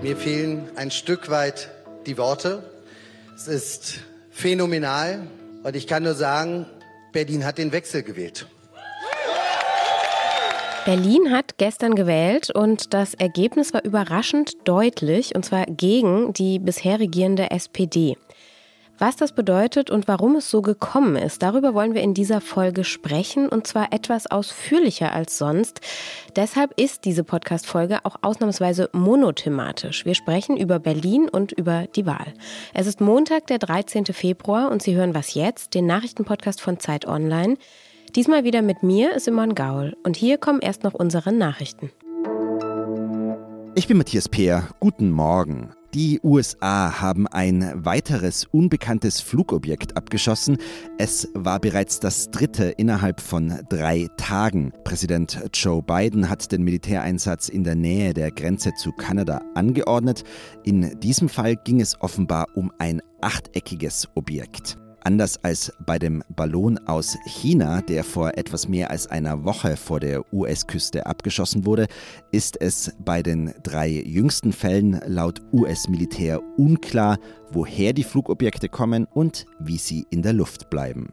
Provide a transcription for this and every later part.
Mir fehlen ein Stück weit die Worte. Es ist phänomenal und ich kann nur sagen, Berlin hat den Wechsel gewählt. Berlin hat gestern gewählt und das Ergebnis war überraschend deutlich, und zwar gegen die bisher regierende SPD. Was das bedeutet und warum es so gekommen ist, darüber wollen wir in dieser Folge sprechen und zwar etwas ausführlicher als sonst. Deshalb ist diese Podcast-Folge auch ausnahmsweise monothematisch. Wir sprechen über Berlin und über die Wahl. Es ist Montag, der 13. Februar und Sie hören Was jetzt, den Nachrichtenpodcast von Zeit Online. Diesmal wieder mit mir, Simon Gaul. Und hier kommen erst noch unsere Nachrichten. Ich bin Matthias Peer. Guten Morgen. Die USA haben ein weiteres unbekanntes Flugobjekt abgeschossen. Es war bereits das dritte innerhalb von drei Tagen. Präsident Joe Biden hat den Militäreinsatz in der Nähe der Grenze zu Kanada angeordnet. In diesem Fall ging es offenbar um ein achteckiges Objekt. Anders als bei dem Ballon aus China, der vor etwas mehr als einer Woche vor der US-Küste abgeschossen wurde, ist es bei den drei jüngsten Fällen laut US-Militär unklar, woher die Flugobjekte kommen und wie sie in der Luft bleiben.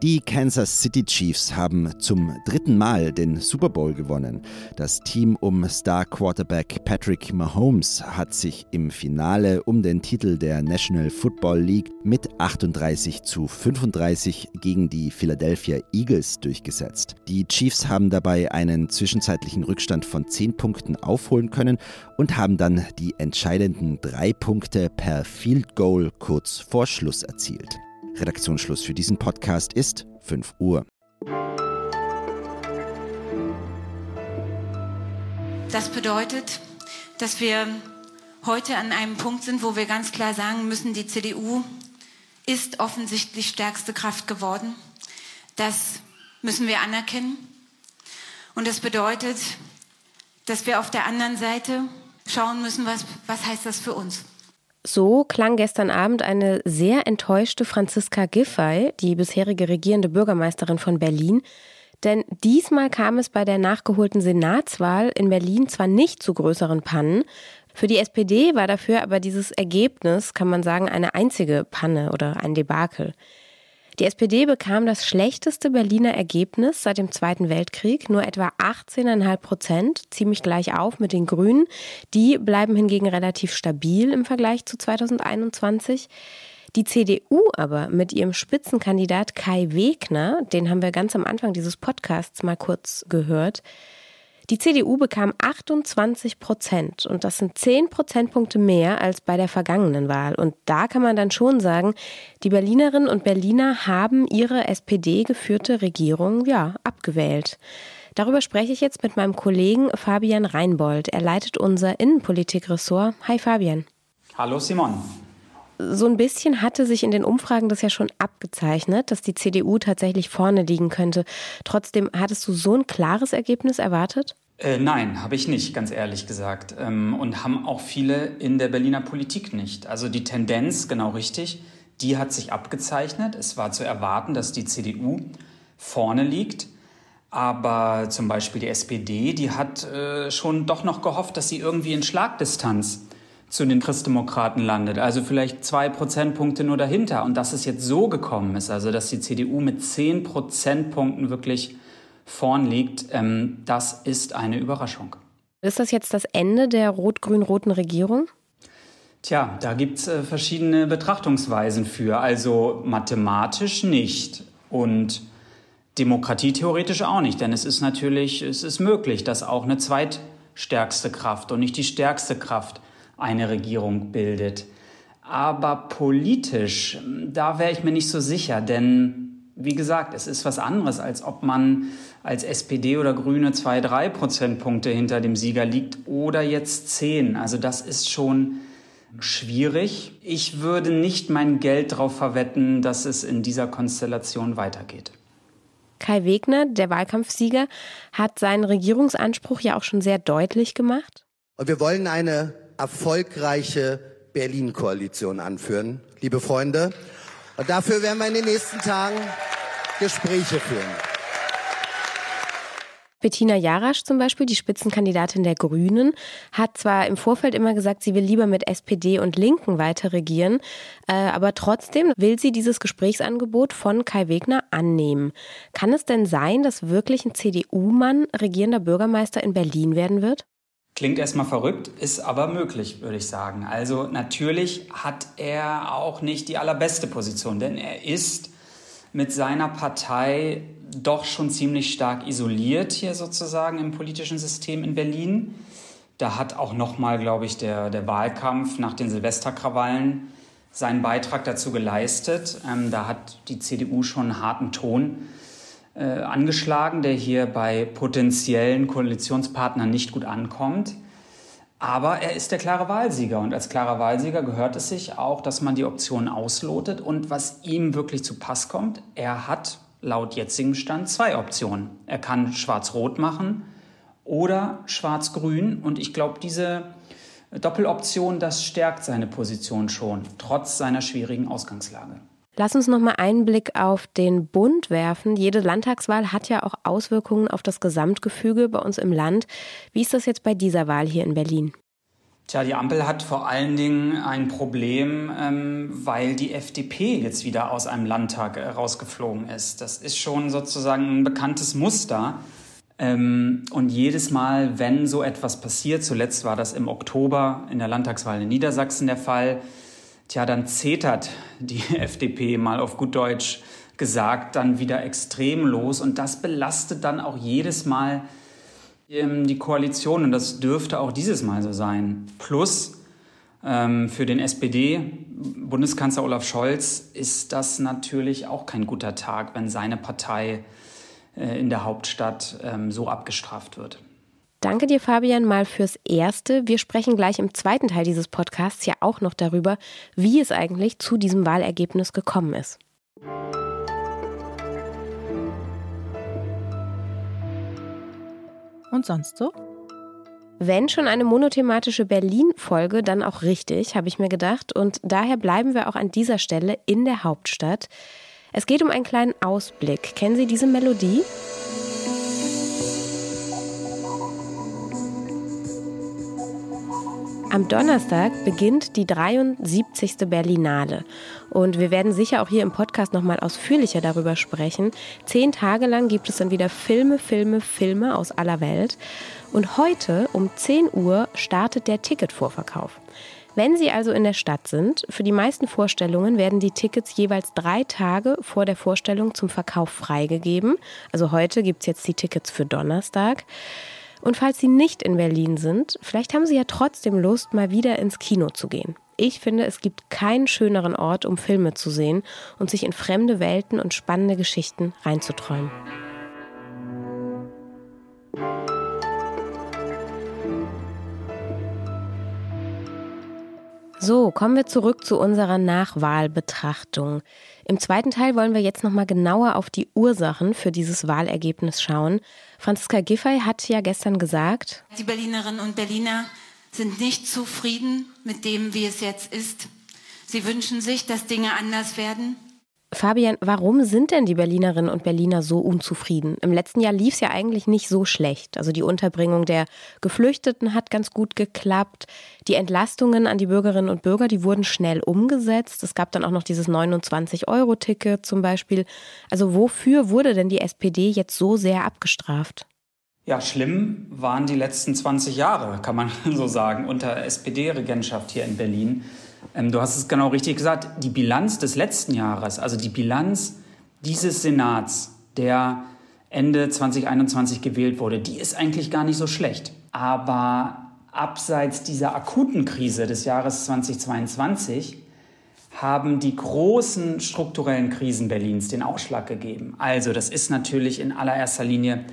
Die Kansas City Chiefs haben zum dritten Mal den Super Bowl gewonnen. Das Team um Star Quarterback Patrick Mahomes hat sich im Finale um den Titel der National Football League mit 38 zu 35 gegen die Philadelphia Eagles durchgesetzt. Die Chiefs haben dabei einen zwischenzeitlichen Rückstand von 10 Punkten aufholen können und haben dann die entscheidenden drei Punkte per Field Goal kurz vor Schluss erzielt. Redaktionsschluss für diesen Podcast ist 5 Uhr. Das bedeutet, dass wir heute an einem Punkt sind, wo wir ganz klar sagen müssen, die CDU ist offensichtlich stärkste Kraft geworden. Das müssen wir anerkennen. Und das bedeutet, dass wir auf der anderen Seite schauen müssen, was, was heißt das für uns. So klang gestern Abend eine sehr enttäuschte Franziska Giffey, die bisherige regierende Bürgermeisterin von Berlin. Denn diesmal kam es bei der nachgeholten Senatswahl in Berlin zwar nicht zu größeren Pannen, für die SPD war dafür aber dieses Ergebnis, kann man sagen, eine einzige Panne oder ein Debakel. Die SPD bekam das schlechteste Berliner Ergebnis seit dem Zweiten Weltkrieg, nur etwa 18,5 Prozent, ziemlich gleich auf mit den Grünen. Die bleiben hingegen relativ stabil im Vergleich zu 2021. Die CDU aber mit ihrem Spitzenkandidat Kai Wegner, den haben wir ganz am Anfang dieses Podcasts mal kurz gehört, die CDU bekam 28 Prozent und das sind 10 Prozentpunkte mehr als bei der vergangenen Wahl. Und da kann man dann schon sagen, die Berlinerinnen und Berliner haben ihre SPD geführte Regierung ja abgewählt. Darüber spreche ich jetzt mit meinem Kollegen Fabian Reinbold. Er leitet unser Innenpolitikressort. Hi Fabian. Hallo Simon so ein bisschen hatte sich in den Umfragen das ja schon abgezeichnet, dass die CDU tatsächlich vorne liegen könnte. Trotzdem, hattest du so ein klares Ergebnis erwartet? Äh, nein, habe ich nicht, ganz ehrlich gesagt. Ähm, und haben auch viele in der Berliner Politik nicht. Also die Tendenz, genau richtig, die hat sich abgezeichnet. Es war zu erwarten, dass die CDU vorne liegt. Aber zum Beispiel die SPD, die hat äh, schon doch noch gehofft, dass sie irgendwie in Schlagdistanz zu den Christdemokraten landet. Also vielleicht zwei Prozentpunkte nur dahinter. Und dass es jetzt so gekommen ist, also dass die CDU mit zehn Prozentpunkten wirklich vorn liegt, ähm, das ist eine Überraschung. Ist das jetzt das Ende der rot-grün-roten Regierung? Tja, da gibt es äh, verschiedene Betrachtungsweisen für. Also mathematisch nicht und demokratietheoretisch auch nicht. Denn es ist natürlich, es ist möglich, dass auch eine zweitstärkste Kraft und nicht die stärkste Kraft eine Regierung bildet. Aber politisch, da wäre ich mir nicht so sicher, denn wie gesagt, es ist was anderes, als ob man als SPD oder Grüne zwei, drei Prozentpunkte hinter dem Sieger liegt oder jetzt zehn. Also das ist schon schwierig. Ich würde nicht mein Geld darauf verwetten, dass es in dieser Konstellation weitergeht. Kai Wegner, der Wahlkampfsieger, hat seinen Regierungsanspruch ja auch schon sehr deutlich gemacht. Und wir wollen eine erfolgreiche Berlin-Koalition anführen, liebe Freunde. Und dafür werden wir in den nächsten Tagen Gespräche führen. Bettina Jarasch zum Beispiel, die Spitzenkandidatin der Grünen, hat zwar im Vorfeld immer gesagt, sie will lieber mit SPD und Linken weiter regieren, äh, aber trotzdem will sie dieses Gesprächsangebot von Kai Wegner annehmen. Kann es denn sein, dass wirklich ein CDU-Mann regierender Bürgermeister in Berlin werden wird? Klingt erstmal verrückt, ist aber möglich, würde ich sagen. Also natürlich hat er auch nicht die allerbeste Position, denn er ist mit seiner Partei doch schon ziemlich stark isoliert hier sozusagen im politischen System in Berlin. Da hat auch nochmal, glaube ich, der, der Wahlkampf nach den Silvesterkrawallen seinen Beitrag dazu geleistet. Ähm, da hat die CDU schon einen harten Ton äh, angeschlagen, der hier bei potenziellen Koalitionspartnern nicht gut ankommt. Aber er ist der klare Wahlsieger und als klarer Wahlsieger gehört es sich auch, dass man die Optionen auslotet und was ihm wirklich zu Pass kommt, er hat laut jetzigem Stand zwei Optionen. Er kann schwarz-rot machen oder schwarz-grün und ich glaube, diese Doppeloption, das stärkt seine Position schon, trotz seiner schwierigen Ausgangslage. Lass uns noch mal einen Blick auf den Bund werfen. Jede Landtagswahl hat ja auch Auswirkungen auf das Gesamtgefüge bei uns im Land. Wie ist das jetzt bei dieser Wahl hier in Berlin? Tja, die Ampel hat vor allen Dingen ein Problem, ähm, weil die FDP jetzt wieder aus einem Landtag äh, rausgeflogen ist. Das ist schon sozusagen ein bekanntes Muster. Ähm, und jedes Mal, wenn so etwas passiert, zuletzt war das im Oktober in der Landtagswahl in Niedersachsen der Fall, tja, dann zetert die FDP mal auf gut Deutsch gesagt dann wieder extrem los und das belastet dann auch jedes Mal ähm, die Koalition und das dürfte auch dieses Mal so sein. Plus ähm, für den SPD-Bundeskanzler Olaf Scholz ist das natürlich auch kein guter Tag, wenn seine Partei äh, in der Hauptstadt ähm, so abgestraft wird. Danke dir, Fabian, mal fürs Erste. Wir sprechen gleich im zweiten Teil dieses Podcasts ja auch noch darüber, wie es eigentlich zu diesem Wahlergebnis gekommen ist. Und sonst so? Wenn schon eine monothematische Berlin-Folge, dann auch richtig, habe ich mir gedacht. Und daher bleiben wir auch an dieser Stelle in der Hauptstadt. Es geht um einen kleinen Ausblick. Kennen Sie diese Melodie? Am Donnerstag beginnt die 73. Berlinale. Und wir werden sicher auch hier im Podcast nochmal ausführlicher darüber sprechen. Zehn Tage lang gibt es dann wieder Filme, Filme, Filme aus aller Welt. Und heute um 10 Uhr startet der Ticketvorverkauf. Wenn Sie also in der Stadt sind, für die meisten Vorstellungen werden die Tickets jeweils drei Tage vor der Vorstellung zum Verkauf freigegeben. Also heute gibt es jetzt die Tickets für Donnerstag. Und falls Sie nicht in Berlin sind, vielleicht haben Sie ja trotzdem Lust, mal wieder ins Kino zu gehen. Ich finde, es gibt keinen schöneren Ort, um Filme zu sehen und sich in fremde Welten und spannende Geschichten reinzuträumen. So, kommen wir zurück zu unserer Nachwahlbetrachtung. Im zweiten Teil wollen wir jetzt nochmal genauer auf die Ursachen für dieses Wahlergebnis schauen. Franziska Giffey hat ja gestern gesagt, die Berlinerinnen und Berliner sind nicht zufrieden mit dem, wie es jetzt ist. Sie wünschen sich, dass Dinge anders werden. Fabian, warum sind denn die Berlinerinnen und Berliner so unzufrieden? Im letzten Jahr lief es ja eigentlich nicht so schlecht. Also die Unterbringung der Geflüchteten hat ganz gut geklappt. Die Entlastungen an die Bürgerinnen und Bürger, die wurden schnell umgesetzt. Es gab dann auch noch dieses 29-Euro-Ticket zum Beispiel. Also wofür wurde denn die SPD jetzt so sehr abgestraft? Ja, schlimm waren die letzten 20 Jahre, kann man so sagen, unter SPD-Regentschaft hier in Berlin. Ähm, du hast es genau richtig gesagt. Die Bilanz des letzten Jahres, also die Bilanz dieses Senats, der Ende 2021 gewählt wurde, die ist eigentlich gar nicht so schlecht. Aber abseits dieser akuten Krise des Jahres 2022 haben die großen strukturellen Krisen Berlins den Ausschlag gegeben. Also das ist natürlich in allererster Linie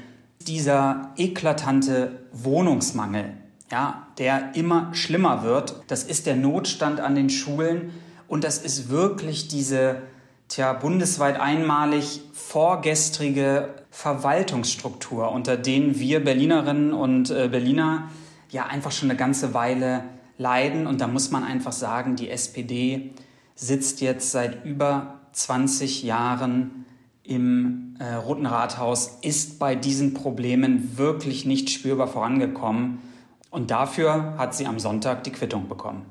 dieser eklatante Wohnungsmangel, ja, der immer schlimmer wird. Das ist der Notstand an den Schulen und das ist wirklich diese tja, bundesweit einmalig vorgestrige Verwaltungsstruktur, unter denen wir Berlinerinnen und äh, Berliner ja einfach schon eine ganze Weile leiden. Und da muss man einfach sagen, die SPD sitzt jetzt seit über 20 Jahren im äh, Roten Rathaus ist bei diesen Problemen wirklich nicht spürbar vorangekommen. Und dafür hat sie am Sonntag die Quittung bekommen.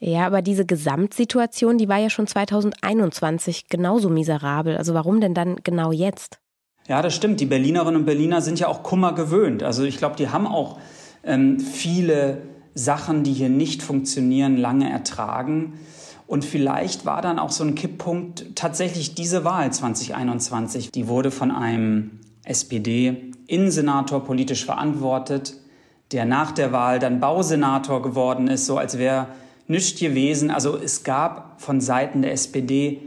Ja, aber diese Gesamtsituation, die war ja schon 2021 genauso miserabel. Also warum denn dann genau jetzt? Ja, das stimmt. Die Berlinerinnen und Berliner sind ja auch Kummer gewöhnt. Also ich glaube, die haben auch ähm, viele Sachen, die hier nicht funktionieren, lange ertragen. Und vielleicht war dann auch so ein Kipppunkt tatsächlich diese Wahl 2021. Die wurde von einem SPD-Innensenator politisch verantwortet, der nach der Wahl dann Bausenator geworden ist, so als wäre nichts gewesen. Also es gab von Seiten der SPD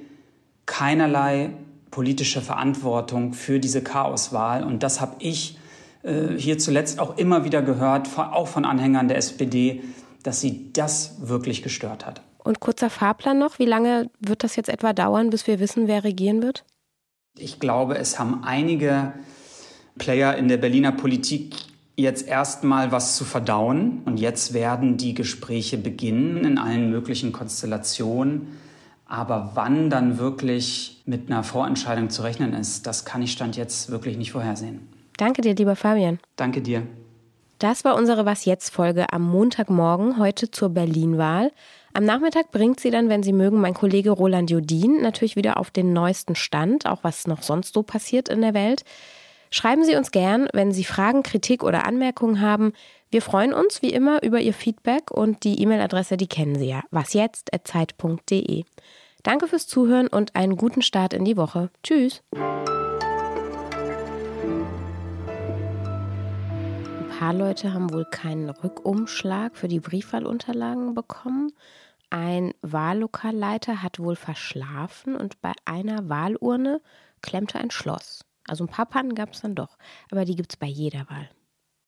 keinerlei politische Verantwortung für diese Chaoswahl. Und das habe ich äh, hier zuletzt auch immer wieder gehört, auch von Anhängern der SPD, dass sie das wirklich gestört hat. Und kurzer Fahrplan noch, wie lange wird das jetzt etwa dauern, bis wir wissen, wer regieren wird? Ich glaube, es haben einige Player in der Berliner Politik jetzt erstmal was zu verdauen. Und jetzt werden die Gespräche beginnen in allen möglichen Konstellationen. Aber wann dann wirklich mit einer Vorentscheidung zu rechnen ist, das kann ich Stand jetzt wirklich nicht vorhersehen. Danke dir, lieber Fabian. Danke dir. Das war unsere Was jetzt Folge am Montagmorgen, heute zur Berlin-Wahl. Am Nachmittag bringt sie dann, wenn Sie mögen, mein Kollege Roland Jodin natürlich wieder auf den neuesten Stand, auch was noch sonst so passiert in der Welt. Schreiben Sie uns gern, wenn Sie Fragen, Kritik oder Anmerkungen haben. Wir freuen uns wie immer über Ihr Feedback und die E-Mail-Adresse, die kennen Sie ja, wasjetzt.zeit.de. Danke fürs Zuhören und einen guten Start in die Woche. Tschüss. Ein paar Leute haben wohl keinen Rückumschlag für die Briefwahlunterlagen bekommen. Ein Wahllokalleiter hat wohl verschlafen und bei einer Wahlurne klemmte ein Schloss. Also ein paar Pannen gab es dann doch, aber die gibt es bei jeder Wahl.